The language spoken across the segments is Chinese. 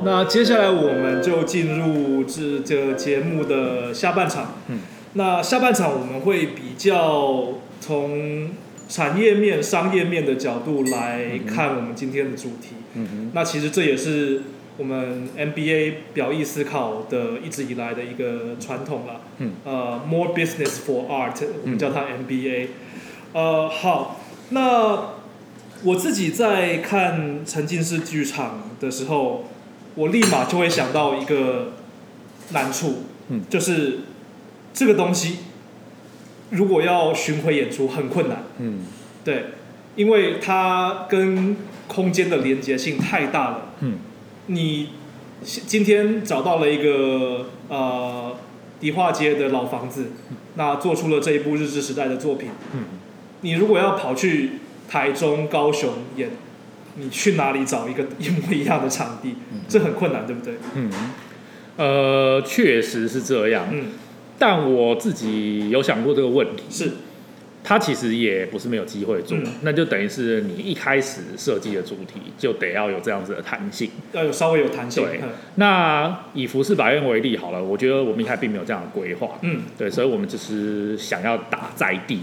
好，那接下来我们就进入这这个节目的下半场。嗯，那下半场我们会比较从产业面、商业面的角度来看我们今天的主题。嗯哼，那其实这也是我们 MBA 表意思考的一直以来的一个传统了。嗯，呃，More Business for Art，我们叫它 MBA。呃，好，那我自己在看沉浸式剧场的时候，我立马就会想到一个难处，嗯就是这个东西如果要巡回演出很困难。嗯对，因为它跟空间的连接性太大了。嗯你今天找到了一个呃迪化街的老房子，那做出了这一部日治时代的作品。嗯，你如果要跑去台中、高雄演，你去哪里找一个一模一样的场地？这很困难，对不对？嗯，呃，确实是这样。嗯，但我自己有想过这个问题，是，它其实也不是没有机会做，嗯那就等于是你一开始设计的主题就得要有这样子的弹性。要有稍微有弹性。对嗯那以服饰百院为例好了，我觉得我们一开始并没有这样的规划，嗯，对，所以我们就是想要打在地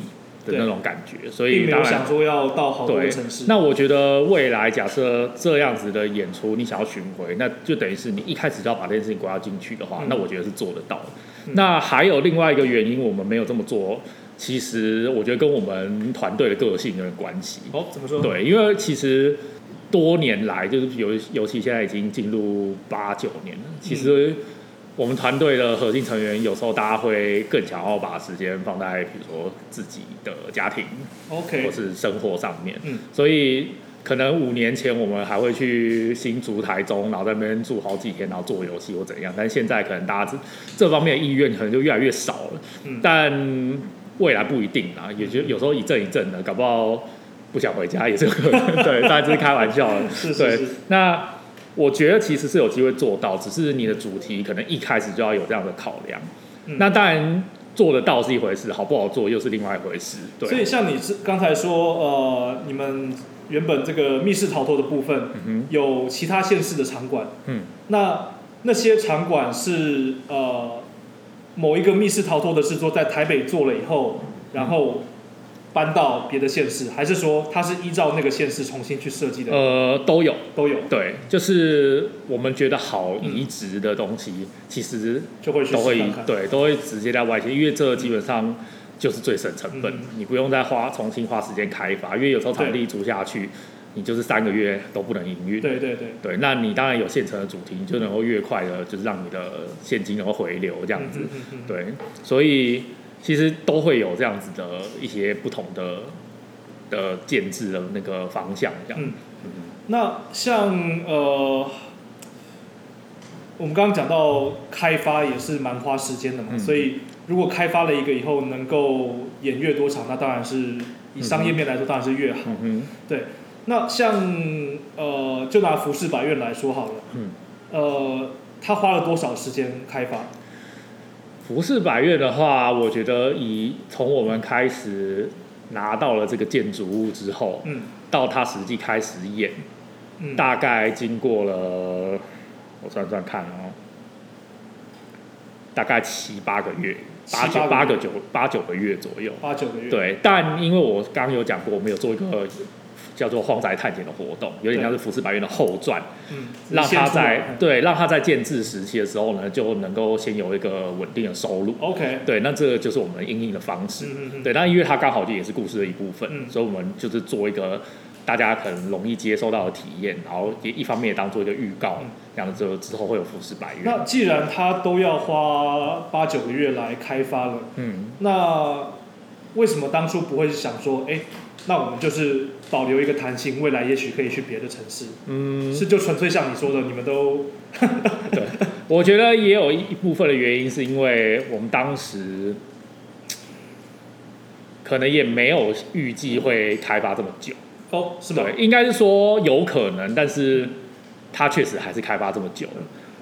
的那种感觉，所并没以当然有想说要到好多城市。那我觉得未来假设这样子的演出，你想要巡回，那就等于是你一开始就要把这件事情规划进去的话，嗯那我觉得是做得到的。嗯那还有另外一个原因，我们没有这么做，其实我觉得跟我们团队的个性有点关系。哦，怎么说？，对，因为其实多年来，就是尤尤其现在已经进入八九年了，其实我们团队的核心成员有时候大家会更想要把时间放在比如说自己的家庭 OK，或是生活上面，嗯。所以可能五年前我们还会去新竹、台中，然后在那边住好几天，然后做游戏或怎样，但是现在可能大家这这方面的意愿可能就越来越少了，嗯。但未来不一定啊，也就有时候一阵一阵的，搞不好不想回家也是有可能，对，当然只是开玩笑是是是，那我觉得其实是有机会做到，只是你的主题可能一开始就要有这样的考量。嗯那当然做得到是一回事，好不好做又是另外一回事。对，所以像你是刚才说，呃，你们原本这个密室逃脱的部分嗯有其他县市的场馆，嗯，那那些场馆是呃某一个密室逃脱的制作在台北做了以后，然后搬到别的县市，还是说它是依照那个县市重新去设计的？呃，都有。都有，对，就是我们觉得好移植的东西，其实就会都会。对都会直接在外线，因为这基本上就是最省成本，嗯你不用再花重新花时间开发，因为有时候场地租下去，你就是三个月都不能营运。对对对，对，那你当然有现成的主题，你就能够越快的，就是让你的现金能够回流这样子。嗯嗯嗯嗯对，所以其实都会有这样子的一些不同的的建制的那个方向这样。嗯那像呃，我们刚刚讲到开发也是蛮花时间的嘛，嗯所以如果开发了一个以后能够演越多场，那当然是以商业面来说当然是越好。嗯对，那像呃，就拿服饰百院来说好了，嗯，呃，他花了多少时间开发？服饰百越的话，我觉得以从我们开始拿到了这个建筑物之后，嗯到它实际开始演，嗯，大概经过了我算算看哦，大概七八个月，八九八个九八九个月左右。八九个月。，对，但因为我刚刚有讲过，我们有做一个叫做荒宅探险的活动，有点像是服饰百院的后传，嗯，让它先出来在对让他在建制时期的时候呢，就能够先有一个稳定的收入。OK，对，那这个就是我们应应的方式。嗯嗯嗯，对，那因为它刚好就也是故事的一部分，嗯所以我们就是做一个大家可能容易接收到的体验，然后也一方面也当做一个预告，嗯这样子之后会有服饰百那。既然他都要花八九个月来开发了。嗯，那为什么当初不会想说，哎、那我们就是保留一个弹性，未来也许可以去别的城市？嗯，是就纯粹像你说的，你们都 对，我觉得也有一部分的原因是因为我们当时可能也没有预计会开发这么久。哦是吗？对，应该是说有可能，但是它确实还是开发这么久。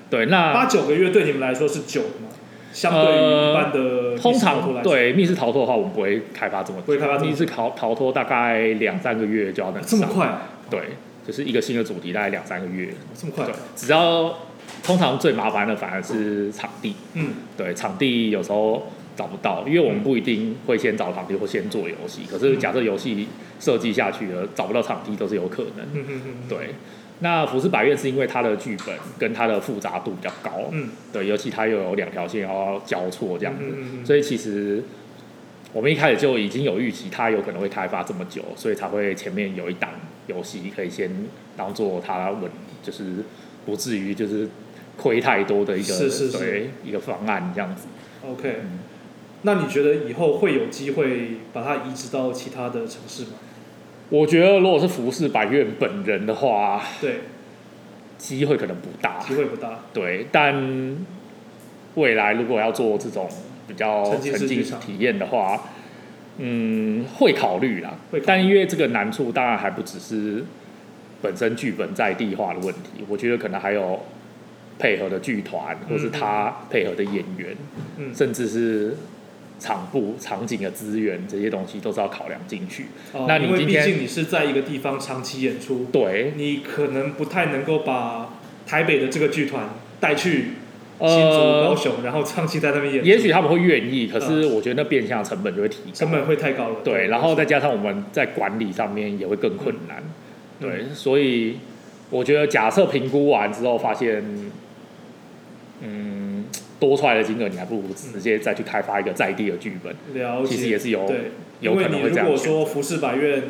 对，那八九个月对你们来说是久的吗？相对于一般的呃通常对密室逃脱的话，我们不会开发这么久，不会开发密室逃逃脱大概两三个月就要能这么上。快，对，就是一个新的主题大概两三个月，这么快对？，只要通常最麻烦的反而是场地，嗯。对，场地有时候找不到，因为我们不一定会先找场地或先做游戏，可是假设游戏设计下去了，找不到场地都是有可能。嗯嗯嗯，对，那浮世百院是因为它的剧本跟它的复杂度比较高，嗯。对，尤其它又有两条线要交错这样子，嗯嗯嗯所以其实我们一开始就已经有预期它有可能会开发这么久，所以才会前面有一档游戏可以先当做它稳，就是不至于就是亏太多的一个是是是。对一个方案这样子。OK，嗯那你觉得以后会有机会把它移植到其他的城市吗？我觉得如果是服饰百院本人的话，对，机会可能不大。机会不大。对，但未来如果要做这种比较沉浸体验的话，嗯，会考虑啦。但因为这个难处，当然还不只是本身剧本在地化的问题，我觉得可能还有配合的剧团，或是他配合的演员，嗯甚至是场布、场景的资源这些东西都是要考量进去。哦那你因为毕竟你是在一个地方长期演出，对，你可能不太能够把台北的这个剧团带去新竹、高呃，雄，然后长期在那边演，也许他们会愿意，可是我觉得那变相成本就会提高成。本会太高了。对，然后再加上我们在管理上面也会更困难。嗯对，所以我觉得假设评估完之后发现，嗯，多出来的金额，你还不如直接再去开发一个在地的剧本，了解，其实也是有对，有可能会这样如。果说服饰百院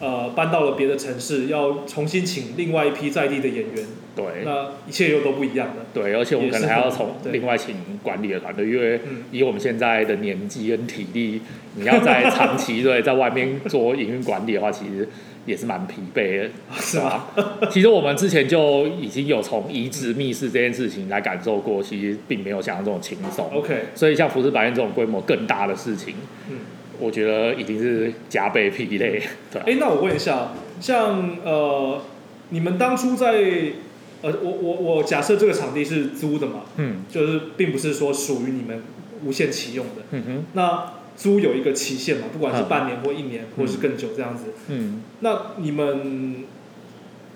呃搬到了别的城市，要重新请另外一批在地的演员，对那一切又都不一样了。对，而且我们可能还要从另外请管理的团队，因为嗯，以我们现在的年纪跟体力，你要在长期 对在外面做营运管理的话，其实也是蛮疲惫的。是吧？其实我们之前就已经有从移植密室这件事情来感受过，其实并没有想象中轻松。OK，所以像服饰百院这种规模更大的事情，嗯，我觉得已经是加倍疲累。对啊、哎，那我问一下，像呃，你们当初在呃，我我我假设这个场地是租的嘛，嗯就是并不是说属于你们无限期用的。嗯哼那租有一个期限嘛，不管是嗯半年或一年，或是更久这样子。嗯，那你们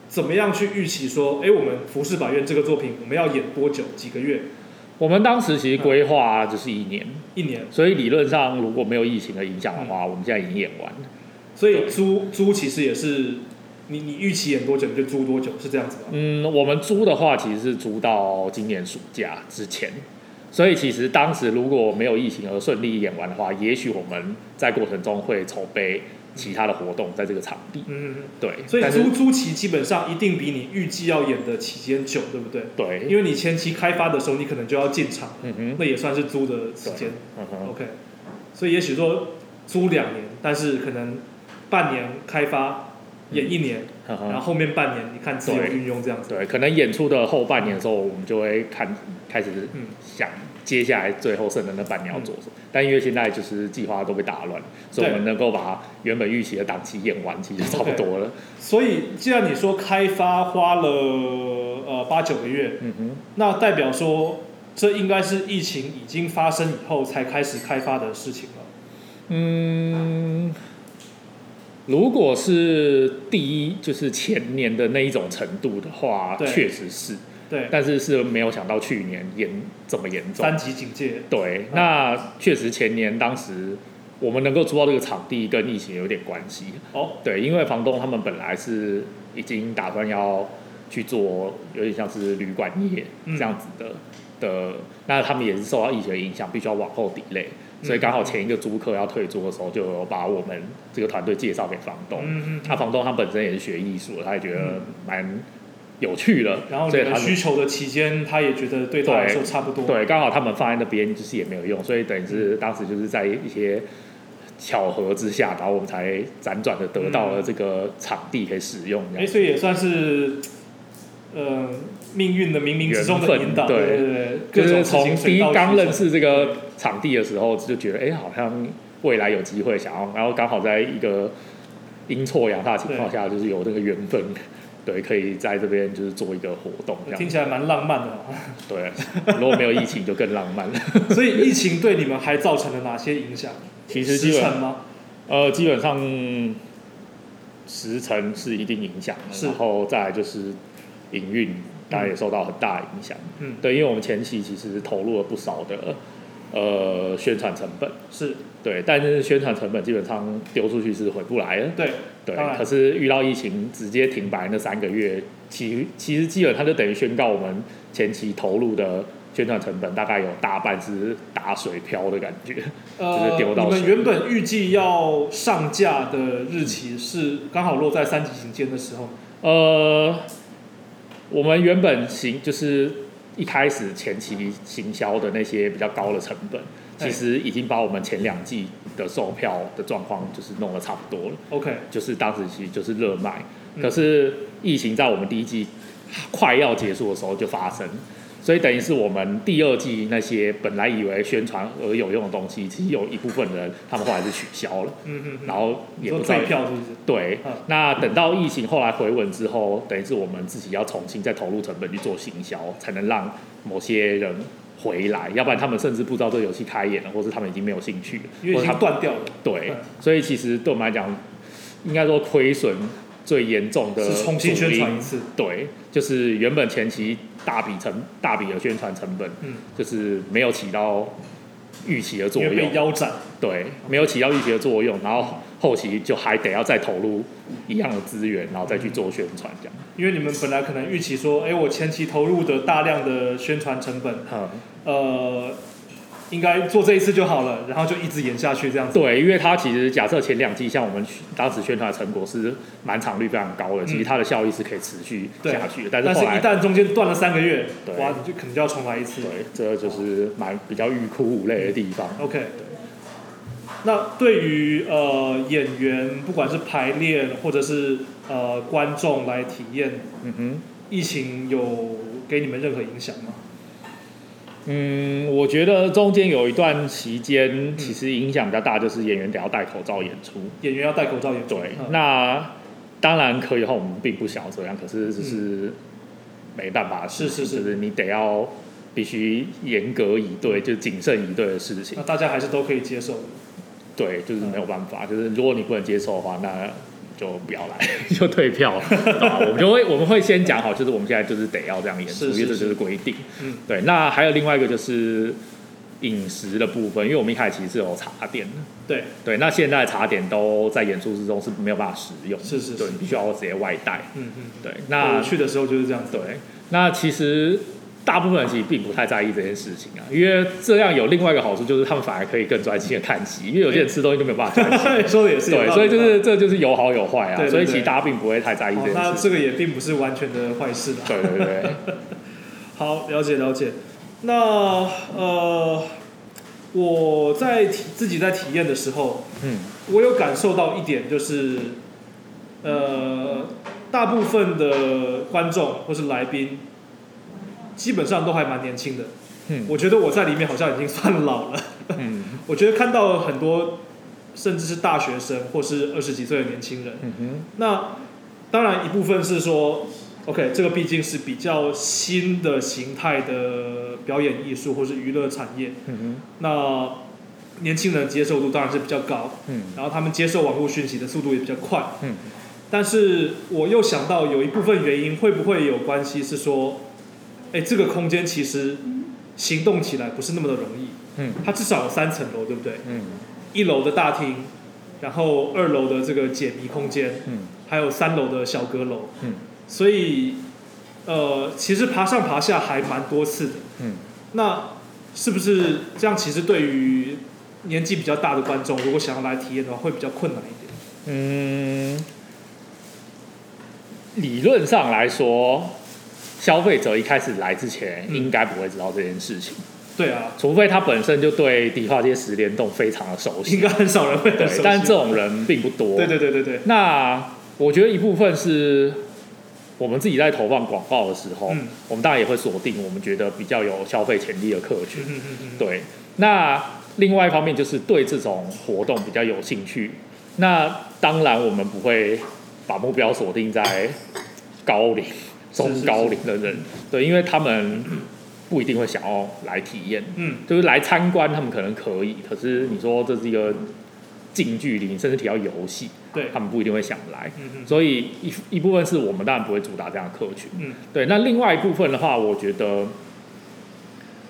怎么样去预期说，哎，我们服饰法院这个作品我们要演多久？几个月？我们当时其实规划就是一年，一年？所以理论上如果没有疫情的影响的话，我们现在已经演完了。所以租租其实也是你你预期演多久你就租多久，是这样子吗？嗯，我们租的话其实是租到今年暑假之前，所以其实当时如果没有疫情而顺利演完的话，也许我们在过程中会筹备其他的活动在这个场地。嗯，对，所以租租期基本上一定比你预计要演的期间久，对不对？对，因为你前期开发的时候，你可能就要进场，嗯哼，那也算是租的时间。嗯哼，OK，所以也许说租两年，但是可能半年开发演一年，嗯然后后面半年你看自由运用这样子。对，可能演出的后半年的时候，我们就会看开始嗯。想接下来最后剩的那半年要做什么。但因为现在就是计划都被打乱，所以我们能够把原本预期的档期演完，其实差不多了。所以既然你说开发花了呃八九个月，嗯哼，那代表说这应该是疫情已经发生以后才开始开发的事情了。嗯，如果是第一就是前年的那一种程度的话，对。确实是，对，但是是没有想到去年严这么严重。三级警戒。对，那确实前年当时我们能够租到这个场地跟疫情有点关系。哦，对，因为房东他们本来是已经打算要去做有点像是旅馆业嗯这样子的、的，那他们也是受到疫情的影响，必须要往后抵累，所以刚好前一个租客要退租的时候，就有把我们这个团队介绍给房东。嗯嗯那、房东他本身也是学艺术的，他也觉得蛮有趣了，然后你们需求的期间，他也觉得对他来说差不多。对，刚好他们放在那边就是也没有用，所以等于是当时就是在一些巧合之下，然后我们才辗转的得到了这个场地可以使用这哎，样。所以也算是呃命运的冥冥之中的 引导，对对对对，就是从第一刚认识这个场地的时候，就觉得哎、好像未来有机会想要，然后刚好在一个阴错阳差的情况下，就是有那个缘分，对，可以在这边就是做一个活动这样。听起来蛮浪漫的哦。对，如果没有疫情就更浪漫了。所以疫情对你们还造成了哪些影响？其实基本时程吗？呃，基本上时程是一定影响的，然后再来就是营运，大家也受到很大影响。嗯，对，因为我们前期其实投入了不少的呃宣传成本，是对，但是宣传成本基本上丢出去是回不来的。对，对可是遇到疫情直接停摆那三个月，其其实基本上就等于宣告我们前期投入的宣传成本大概有大半是打水漂的感觉。呃，就是丢到你们原本预计要上架的日期是刚好落在三级警戒的时候，呃，我们原本行就是一开始前期行销的那些比较高的成本，哎。其实已经把我们前两季的售票的状况就是弄得差不多了，OK，就是当时其实就是热卖。嗯。可是疫情在我们第一季快要结束的时候就发生，所以等于是我们第二季那些本来以为宣传而有用的东西，其实有一部分人他们后来是取消了，嗯嗯嗯，然后也不知道退票是不是？对嗯，那等到疫情后来回稳之后，等于是我们自己要重新再投入成本去做行销，才能让某些人回来，要不然他们甚至不知道这个游戏开演了，或是他们已经没有兴趣了，因为已或者他经断掉了，对嗯，所以其实对我们来讲，应该说亏损最严重的是重新宣传一次，对，就是原本前期大笔成大笔的宣传成本，嗯，就是没有起到预期的作因为被用，腰斩，对，没有起到预期的作用，然后后期就还得要再投入一样的资源，然后再去做宣传这样。因为你们本来可能预期说，哎，我前期投入的大量的宣传成本，嗯，呃，应该做这一次就好了，然后就一直演下去这样子，对，因为它其实假设前两季像我们当时宣传的成果是满场率非常高的，其实它的效益是可以持续下去的，但是但是一旦中间断了三个月，对哇，你就可能就要重来一次。对，这就是蛮比较欲哭无泪的地方。OK，对那对于呃演员，不管是排练或者是呃观众来体验，嗯哼。疫情有给你们任何影响吗？嗯，我觉得中间有一段期间，嗯其实影响比较大，就是演员得要戴口罩演出。演员要戴口罩演出，对，嗯那当然可以的话，我们并不想要这样，可是只是没办法的事情，是是是就是你得要必须严格以对，就谨慎以对的事情那。大家还是都可以接受的。对，就是没有办法，就是如果你不能接受的话，那就不要来，就退票。我们就会我们会先讲好，就是我们现在就是得要这样演出，因为这就是规定。嗯，对，那还有另外一个就是饮食的部分，因为我们一开始其实是有茶点的，对，对，那现在茶点都在演出之中是没有办法食用，是是是对，你必须要直接外带。嗯嗯。对，那去的时候就是这样子。对，那其实大部分人其实并不太在意这件事情啊，因为这样有另外一个好处，就是他们反而可以更专心的看戏，因为有些人吃东西就没有办法专心。说的也是对，所以就是这就是有好有坏啊，所以其实大家并不会太在意好这件事情。那这个也并不是完全的坏事啦。对对对，好，了解了解。那呃，我在体自己在体验的时候，嗯我有感受到一点，就是呃，大部分的观众或是来宾，基本上都还蛮年轻的。嗯我觉得我在里面好像已经算老了。嗯 我觉得看到很多，甚至是大学生或是二十几岁的年轻人。嗯哼那当然一部分是说，OK，这个毕竟是比较新的形态的表演艺术或是娱乐产业，嗯哼那年轻人接受度当然是比较高，嗯然后他们接受网络讯息的速度也比较快。嗯但是我又想到有一部分原因会不会有关系是说，哎，这个空间其实行动起来不是那么的容易，嗯它至少有三层楼，对不对？嗯一楼的大厅，然后二楼的这个解谜空间，嗯还有三楼的小阁楼，嗯所以呃，其实爬上爬下还蛮多次的。嗯那是不是这样？其实对于年纪比较大的观众，如果想要来体验的话，会比较困难一点。嗯，理论上来说，消费者一开始来之前嗯应该不会知道这件事情，对啊，除非他本身就对迪化街十联动非常的熟悉应悉。该很少人会熟，悉但是这种人并不多。对对对对对，那我觉得一部分是我们自己在投放广告的时候，嗯我们当然也会锁定我们觉得比较有消费潜力的客群。对，那另外一方面就是对这种活动比较有兴趣。那当然我们不会把目标锁定在高龄、是中高龄的人，对，因为他们不一定会想要来体验。嗯，就是来参观，他们可能可以，可是你说这是一个近距离，甚至提到游戏，对他，们不一定会想来。嗯嗯所以一一部分是我们当然不会主打这样的客群，嗯，对。那另外一部分的话，我觉得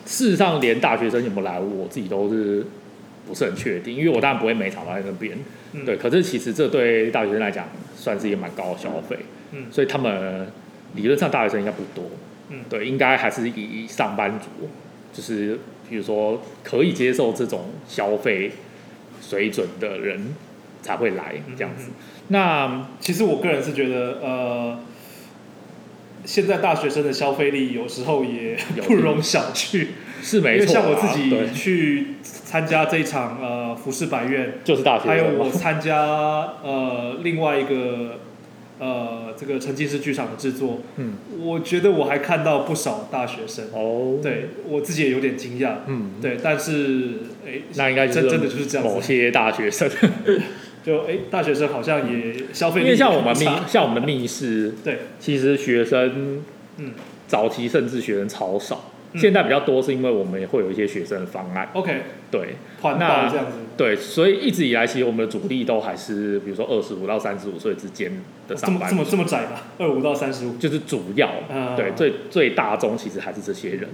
事实上连大学生有没有来，我自己都是不是很确定，因为我当然不会每场都在那边，嗯对。可是其实这对大学生来讲算是一个蛮高的消费，嗯所以他们理论上大学生应该不多，嗯对，应该还是以上班族，就是比如说可以接受这种消费水准的人才会来这样子。嗯那其实我个人是觉得，呃，现在大学生的消费力有时候也不容小觑，是没错、啊，像我自己去参加这一场呃服饰百院，就是大学还有我参加呃另外一个呃这个沉浸式剧场的制作，嗯，我觉得我还看到不少大学生，哦，，对我自己也有点惊讶，嗯，对，但是哎，那应该真真的就是这样，某些大学生，就哎大学生好像也消费因力为像我们密像我们密室，对，其实学生嗯早期甚至学生超少，嗯现在比较多是因为我们也会有一些学生的方案，，OK，对。团那报这样子。对，所以一直以来其实我们的主力都还是比如说二十五到三十五岁之间的这么上班族，这么这么窄吧？二五到三十五，就是主要，啊。对，最最大宗其实还是这些人，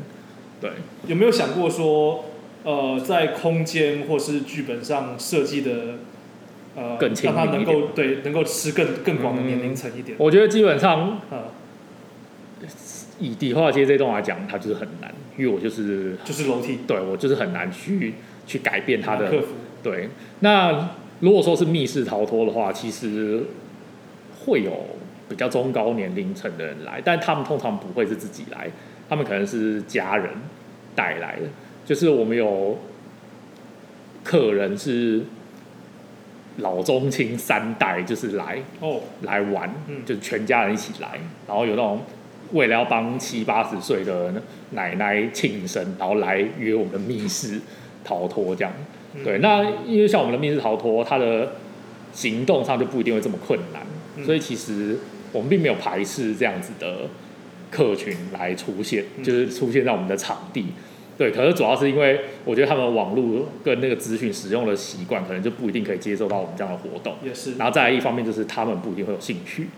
对。有没有想过说，呃，在空间或是剧本上设计的，呃，更亲让他能够对能够吃更更广的嗯年龄层一点？我觉得基本上呃，以迪化街这栋来讲，它就是很难，因为我就是就是楼梯，对我就是很难去去改变它的克服。对。那如果说是密室逃脱的话，其实会有比较中高年龄层的人来，但他们通常不会是自己来，他们可能是家人带来的。就是我们有客人是老中青三代，就是来哦，来玩，嗯就是全家人一起来，然后有那种为了要帮七八十岁的奶奶庆生，然后来约我们的密室逃脱这样。嗯对，那因为像我们的密室逃脱，它的行动上就不一定会这么困难，嗯所以其实我们并没有排斥这样子的客群来出现，嗯就是出现在我们的场地。对，可是主要是因为我觉得他们网络跟那个资讯使用的习惯，可能就不一定可以接受到我们这样的活动。也是。然后再来一方面就是他们不一定会有兴趣。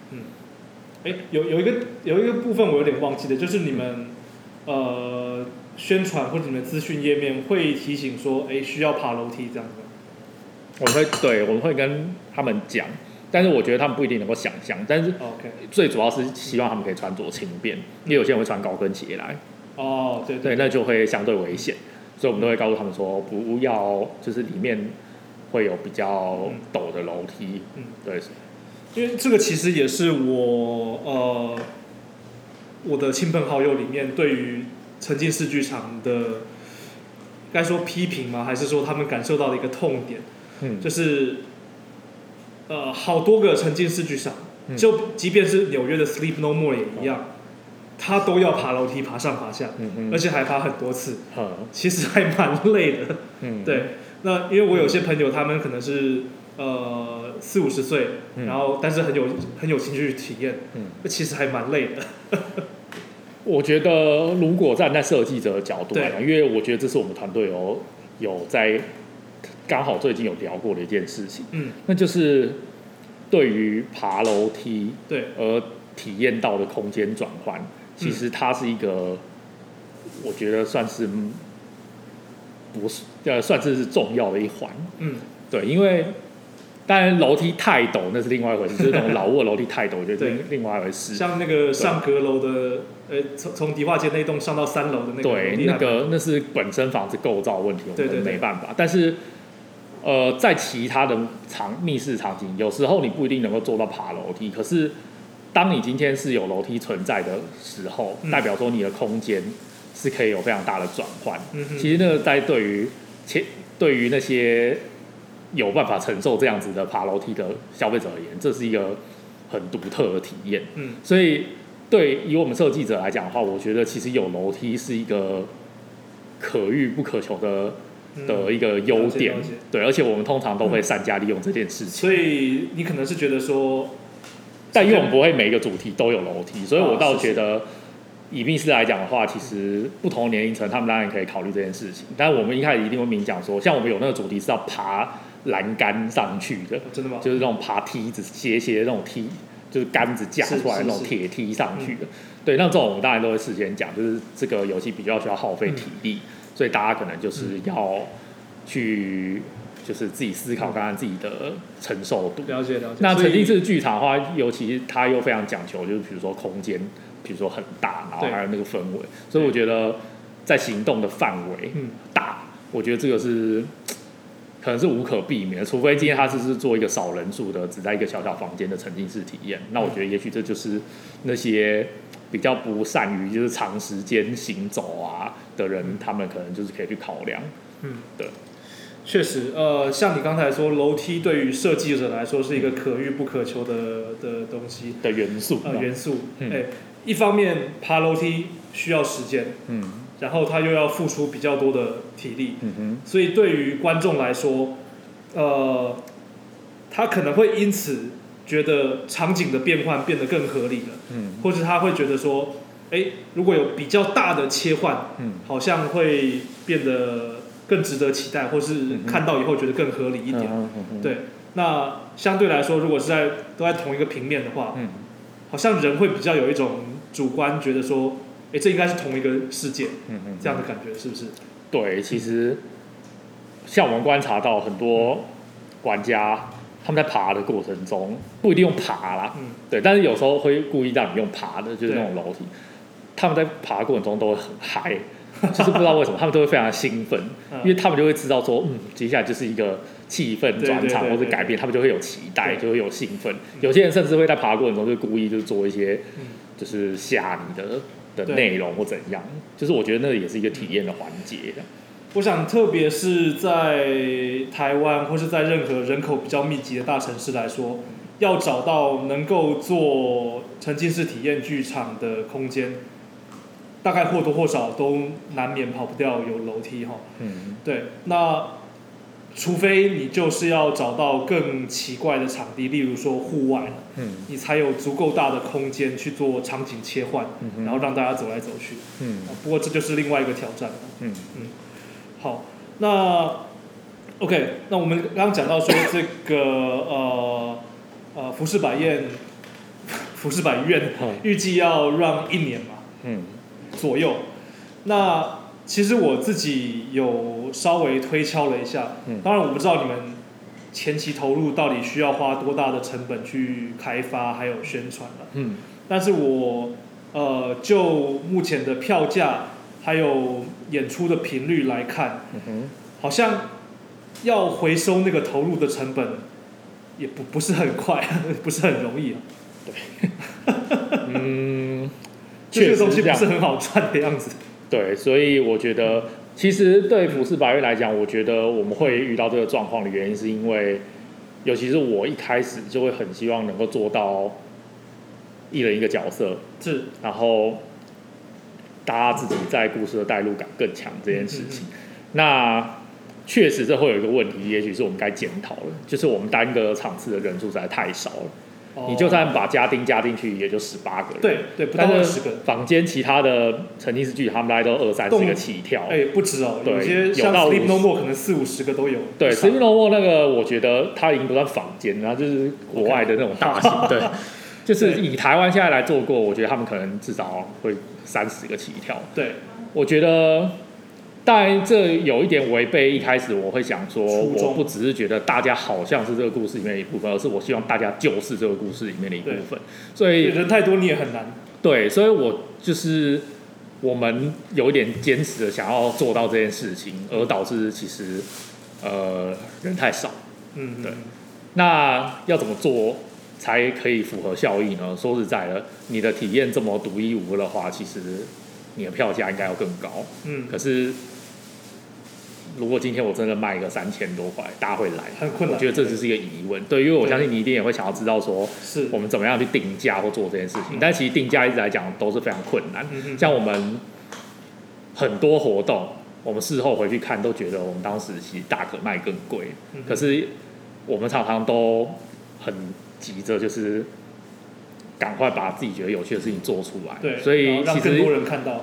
哎，有有一个有一个部分我有点忘记的，就是你们呃宣传或者你们资讯页面会提醒说，哎，需要爬楼梯这样子。我会对我们会跟他们讲，但是我觉得他们不一定能够想象。但是哦 OK，最主要是希望他们可以穿着轻便，因为有些人会穿高跟鞋来，哦，对对，那就会相对危险，所以我们都会告诉他们说，不要就是里面会有比较陡的楼梯，嗯对，因为这个其实也是我呃我的亲朋好友里面对于沉浸式剧场的该说批评吗？还是说他们感受到的一个痛点，嗯，就是呃好多个沉浸式剧场，嗯就即便是纽约的 Sleep No More 也一样，他都要爬楼梯爬上爬下，而且还爬很多次，嗯其实还蛮累的。嗯，对，那因为我有些朋友，他们可能是呃四五十岁，嗯。然后但是很有很有兴趣去体验，嗯，那其实还蛮累的。我觉得如果站在设计者的角度来讲，因为我觉得这是我们团队有有在刚好最近有聊过的一件事情，嗯，那就是对于爬楼梯对，而体验到的空间转换，其实它是一个，我觉得算是不是呃算是是重要的一环。嗯，对，因为当然楼梯太陡那是另外一回事，就是那种老屋的楼梯太陡，我觉得对是另外一回事。像那个上阁楼的，呃，从从迪化街那一栋上到三楼的那个楼对，那个那是本身房子构造问题，我们没办法。但是，呃，在其他的场密室场景，有时候你不一定能够做到爬楼梯，可是当你今天是有楼梯存在的时候，嗯代表说你的空间是可以有非常大的转换。嗯哼其实那个在对于前对于那些有办法承受这样子的爬楼梯的消费者而言，这是一个很独特的体验。嗯所以对以我们设计者来讲的话，我觉得其实有楼梯是一个可遇不可求的嗯的一个优点。对，而且我们通常都会善加利用这件事情。所以你可能是觉得说，但因为我们不会每一个主题都有楼梯，所以我倒觉得。以密室来讲的话，其实不同年龄层他们当然可以考虑这件事情，但我们一开始一定会明讲说，像我们有那个主题是要爬栏杆上去的，真的吗？就是那种爬梯子斜斜的那种梯，就是杆子架出来的那种铁梯上去的。对，那这种我们当然都会事先讲，就是这个游戏比较需要耗费体力，所以大家可能就是要去。就是自己思考，看看自己的承受度。了解了解。那沉浸式剧场的话，尤其它又非常讲求，就是比如说空间，比如说很大，然后还有那个氛围。所以我觉得在行动的范围大，我觉得这个是可能是无可避免的。除非今天他只是做一个少人数的，只在一个小小房间的沉浸式体验，那我觉得也许这就是那些比较不善于就是长时间行走啊的人，他们可能就是可以去考量。嗯，对。确实，呃，像你刚才说，楼梯对于设计者来说是一个可遇不可求的的东西的元素，呃，元素。哎，一方面爬楼梯需要时间，嗯，然后他又要付出比较多的体力，嗯，所以对于观众来说，呃，他可能会因此觉得场景的变换变得更合理了，嗯，或者他会觉得说，哎，如果有比较大的切换，嗯，好像会变得。更值得期待，或是看到以后觉得更合理一点。对，那相对来说，如果是在都在同一个平面的话，好像人会比较有一种主观觉得说，哎，这应该是同一个世界，这样的感觉是不是？对，其实像我们观察到很多玩家，他们在爬的过程中不一定用爬啦，对，但是有时候会故意让你用爬的，就是那种楼梯，他们在爬的过程中都会很嗨。就是不知道为什么 他们都会非常兴奋，因为他们就会知道说，嗯，接下来就是一个气氛转场或者改变，他们就会有期待，就会有兴奋。有些人甚至会在爬的过程中就故意就是做一些，就是吓你的的内容或怎样。就是我觉得那也是一个体验的环节。我想，特别是在台湾或是在任何人口比较密集的大城市来说，要找到能够做沉浸式体验剧场的空间。大概或多或少都难免跑不掉有楼梯哈，嗯，对，那除非你就是要找到更奇怪的场地，例如说户外，嗯，你才有足够大的空间去做场景切换，然后让大家走来走去，嗯，不过这就是另外一个挑战，嗯。嗯，好，那 OK，那我们刚刚讲到说这个呃呃服饰百宴，服饰百院预计要让一年嘛，嗯。左右，那其实我自己有稍微推敲了一下，当然我不知道你们前期投入到底需要花多大的成本去开发还有宣传了，嗯，但是我呃就目前的票价还有演出的频率来看，好像要回收那个投入的成本也不不是很快，不是很容易啊，对，嗯。这个东西不是很好赚的样子。对，所以我觉得，其实对服饰白月来讲，我觉得我们会遇到这个状况的原因，是因为，尤其是我一开始就会很希望能够做到一人一个角色，是，然后大家自己在故事的代入感更强这件事情。那确实这会有一个问题，也许是我们该检讨了，就是我们单个场次的人数实在太少了。你就算把家丁加进去，也就十八个人。对对，不到二十个。房间其他的沉浸式剧，他们大概都二三十个起跳。哎，不止哦，有些像 Sleep No More 可能四五十个都有。对，Sleep No More 那个，我觉得它已经不算房间，然后就是国外的那种大型。对，就是以台湾现在来做过，我觉得他们可能至少会三十个起跳。对，我觉得。但这有一点违背一开始我会想说，我不只是觉得大家好像是这个故事里面的一部分，而是我希望大家就是这个故事里面的一部分。所以人太多你也很难。对，所以我就是我们有一点坚持的想要做到这件事情，而导致其实呃人太少。嗯，对。那要怎么做才可以符合效益呢？说实在的，你的体验这么独一无二的话，其实你的票价应该要更高。嗯，可是。如果今天我真的卖一个三千多块，大家会来？很困难。我觉得这只是一个疑问。对，因为我相信你一定也会想要知道，说是我们怎么样去定价或做这件事情。但其实定价一直来讲都是非常困难。像我们很多活动，我们事后回去看，都觉得我们当时其实大可卖更贵。可是我们常常都很急着，就是。赶快把自己觉得有趣的事情做出来。对，所以其实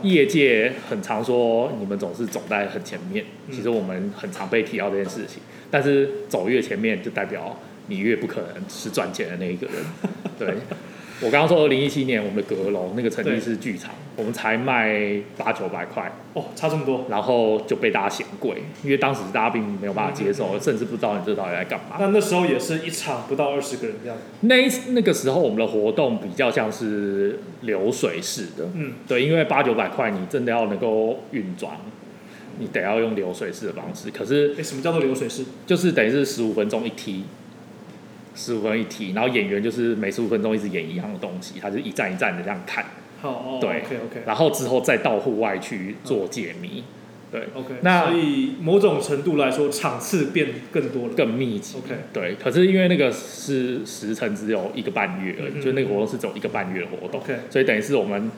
业界很常说你们总是走在很前面。其实我们很常被提到这件事情。但是走越前面，就代表你越不可能是赚钱的那一个人。对，我刚刚说二零一七年我们的阁楼那个成绩是剧场，我们才卖八九百块，哦，差这么多。然后就被大家嫌贵，因为当时大家并没有办法接受，甚至不知道你这到底在干嘛。那那时候也是一场不到二十个人这样。那一那个时候我们的活动比较像是流水式的，嗯，对，因为八九百块你真的要能够运转，你得要用流水式的方式。可是哎，什么叫做流水式？就是等于是十五分钟一梯，十五分钟一梯，然后演员就是每十五分钟一直演一样的东西，他就一站一站的这样看，好哦，对，OK OK 然后之后再到户外去做解谜，对，OK。那所以某种程度来说，场次变更多了。更密集。OK 对，可是因为那个是时程只有一个半月而已，嗯就那个活动是走一个半月的活动 OK 所以等于是我们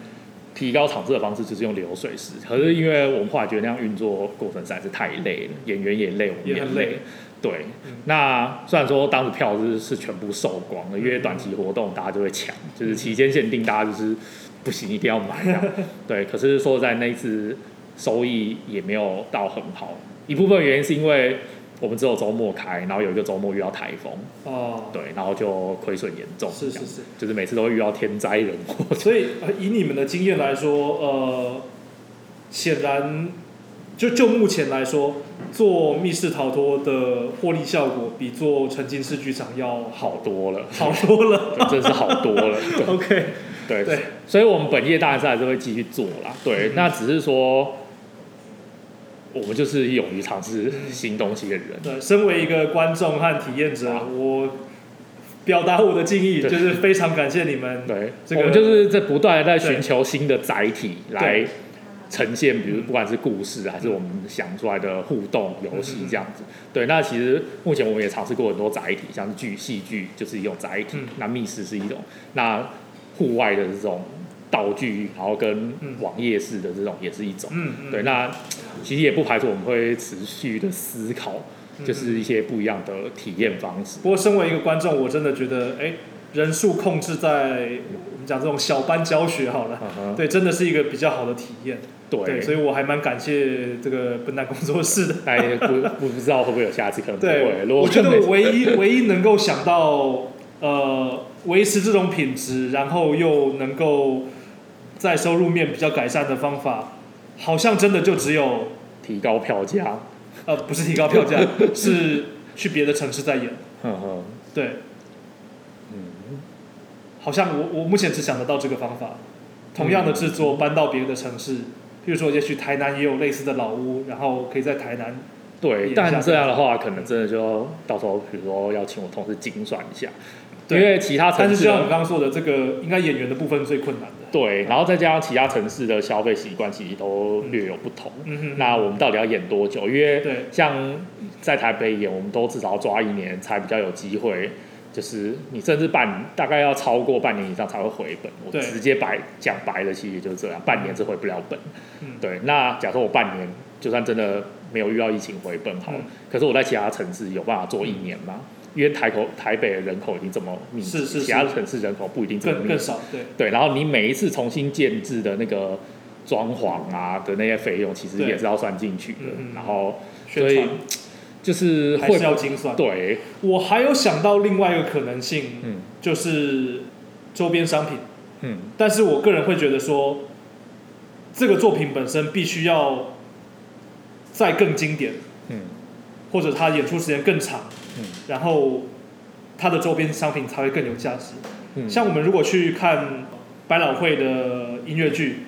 提高场次的方式就是用流水式。可是因为我们后来觉得那样运作过程实在是太累了，演员也累，我们累也很累。对，嗯那虽然说当时票是是全部售光了，因为短期活动大家就会抢，就是期间限定，大家就是不行一定要买。对，可是说在那一次收益也没有到很好，一部分原因是因为我们只有周末开，然后有一个周末遇到台风，哦，对，然后就亏损严重，是是是。就是每次都会遇到天灾人祸。所以呃以你们的经验来说，呃，显然就就目前来说，做密室逃脱的获利效果比做沉浸式剧场要好多了，好多了。真是好多了。对 OK，对对，所以我们本业当然是还是会继续做啦。对，嗯那只是说，我们就是勇于尝试新东西的人。对，身为一个观众和体验者，啊我表达我的敬意，就是非常感谢你们。对，这个我们就是在不断的在寻求新的载体来呈现，比如不管是故事还是我们想出来的互动游戏这样子。对，那其实目前我们也尝试过很多载体，像是剧、戏剧就是一种载体，嗯那密室是一种，那户外的这种道具，然后跟嗯网页式的这种也是一种。嗯嗯，对，那其实也不排除我们会持续的思考，嗯就是一些不一样的体验方式。不过身为一个观众，我真的觉得，哎，人数控制在我们讲这种小班教学好了。对，真的是一个比较好的体验。对，对，所以我还蛮感谢这个笨蛋工作室的。哎不不不知道会不会有下次，可能不会。对，我觉得我唯一唯一能够想到，呃，维持这种品质，然后又能够在收入面比较改善的方法，好像真的就只有，提高票价，呃，不是提高票价，是去别的城市再演。对，嗯，好像我我目前只想得到这个方法。同样的制作搬到别的城市，譬如说，也许台南也有类似的老屋，然后可以在台南对，但这样的话，可能真的就到时候，比如说要请我同事精算一下，对因为其他城市但是就像你的刚刚说的，这个应该演员的部分是最困难的。对，然后再加上其他城市的消费习惯其实都略有不同。嗯哼，那我们到底要演多久？因为对像在台北演，我们都至少要抓一年才比较有机会。就是你甚至半大概要超过半年以上才会回本。我对直接白讲白了，其实就是这样，半年是回不了本。嗯对，那假设我半年就算真的没有遇到疫情回本好了，嗯可是我在其他城市有办法做一年吗？因为台口台北的人口已经这么密集，是是是。其他的城市人口不一定这么密集。更更少，对，对，然后你每一次重新建制的那个装潢啊的那些费用，其实也是要算进去的。嗯嗯嗯。然后所以就是还会是要精算。对，我还有想到另外一个可能性，嗯。就是周边商品，嗯。但是我个人会觉得说，这个作品本身必须要再更经典，嗯。或者它演出时间更长，嗯。然后它的周边商品才会更有价值。嗯，像我们如果去看百老汇的音乐剧，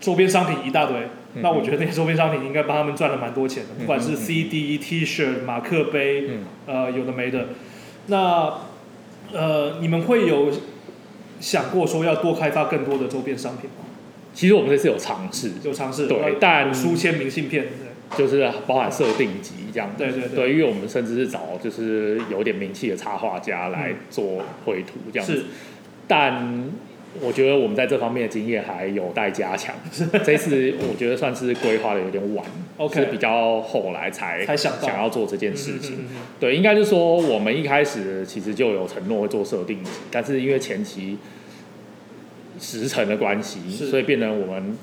周边商品一大堆，嗯。那我觉得那些周边商品应该帮他们赚了蛮多钱的，嗯。不管是 CD、T 恤、马克杯，嗯。呃，有的没的。那呃，你们会有想过说要多开发更多的周边商品吗？其实我们这次有尝试，有尝试，对呃但书签明信片，就是包含设定集这样。对对对对，因为我们甚至是找就是有点名气的插画家来做绘图这样子。是但我觉得我们在这方面的经验还有待加强。这次我觉得算是规划的有点晚 OK 是比较后来才才想想要做这件事情。嗯嗯嗯嗯对，应该是说我们一开始其实就有承诺会做设定集，但是因为前期时程的关系，所以变成我们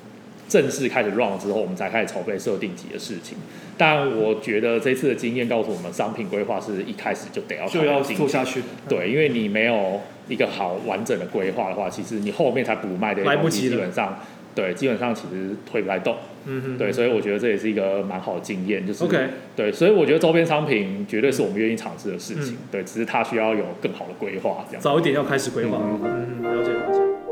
正式开始 run 之后，我们才开始筹备设定级的事情。但我觉得这次的经验告诉我们，商品规划是一开始就得要就要做下去。对，因为你没有一个好完整的规划的话，其实你后面才补卖的东西，基本上对，基本上其实推不太动。嗯哼，对，所以我觉得这也是一个蛮好的经验，就是 OK 对，所以我觉得周边商品绝对是我们愿意尝试的事情。嗯对，只是它需要有更好的规划，这样。早一点要开始规划。嗯嗯，了解了解。